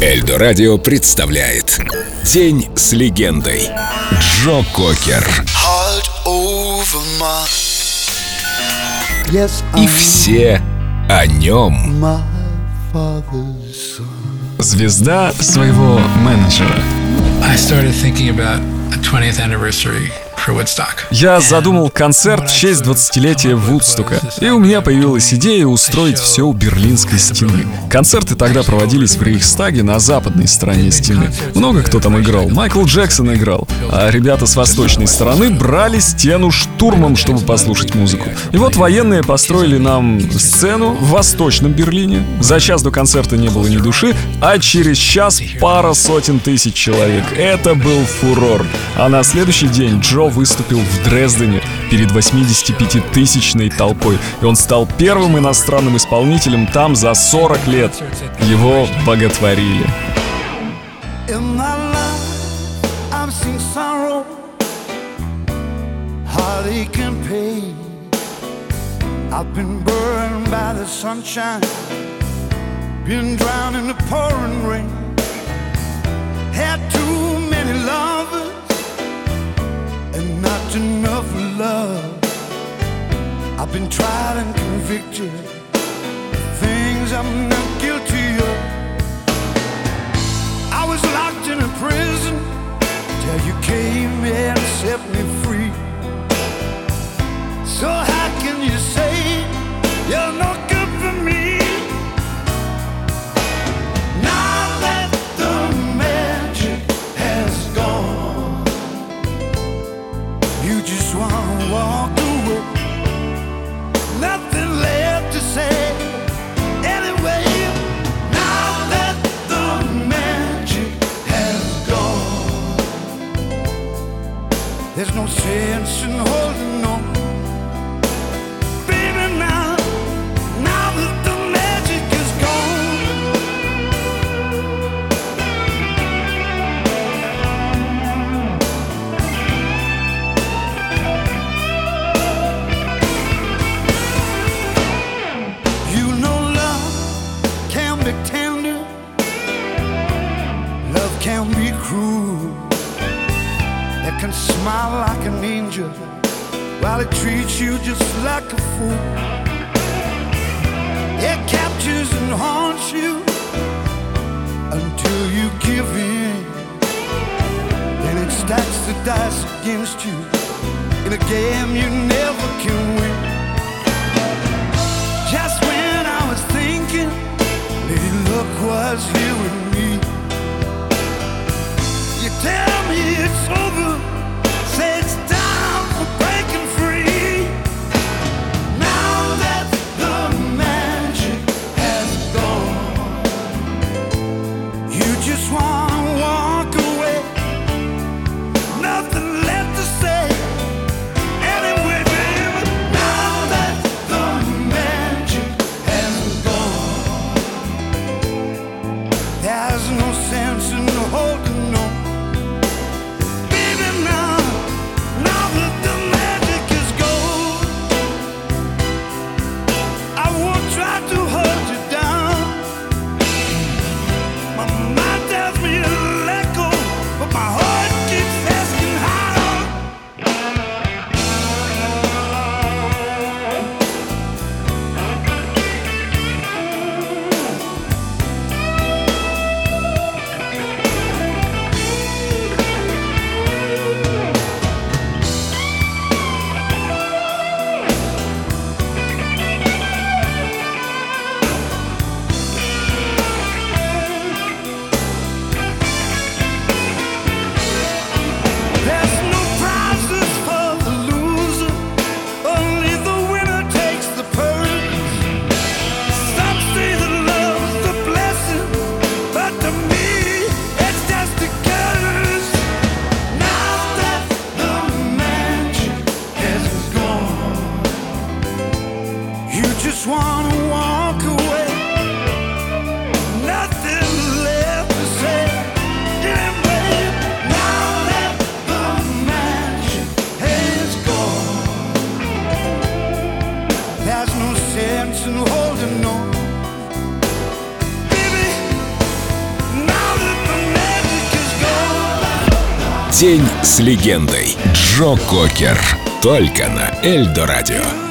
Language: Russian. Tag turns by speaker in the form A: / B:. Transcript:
A: Эльдо Радио представляет День с легендой. Джо Кокер. И все о нем.
B: Звезда своего менеджера.
C: I started thinking about a 20th anniversary
B: я задумал концерт в честь 20-летия Вудстока, и у меня появилась идея устроить все у Берлинской стены. Концерты тогда проводились в Рейхстаге на западной стороне стены. Много кто там играл. Майкл Джексон играл. А ребята с восточной стороны брали стену штурмом, чтобы послушать музыку. И вот военные построили нам сцену в Восточном Берлине. За час до концерта не было ни души, а через час пара сотен тысяч человек. Это был фурор. А на следующий день Джо выступил в Дрездене перед 85-тысячной толпой, и он стал первым иностранным исполнителем там за 40 лет. Его боготворили. I've been burned by the sunshine, been drowned in the pouring rain, had too enough love. I've been tried and convicted things I'm not guilty of. I was locked in a prison till you came and set me In holding on. Baby, now, now that the magic is gone. You know love can be can smile like an angel while it treats you just like a fool. It captures and haunts you until you give in. Then it stacks the dice against you in a game you never can win. Just when I was thinking, Lady Luck was here
A: День с легендой. Джо Кокер. Только на Эльдо Радио.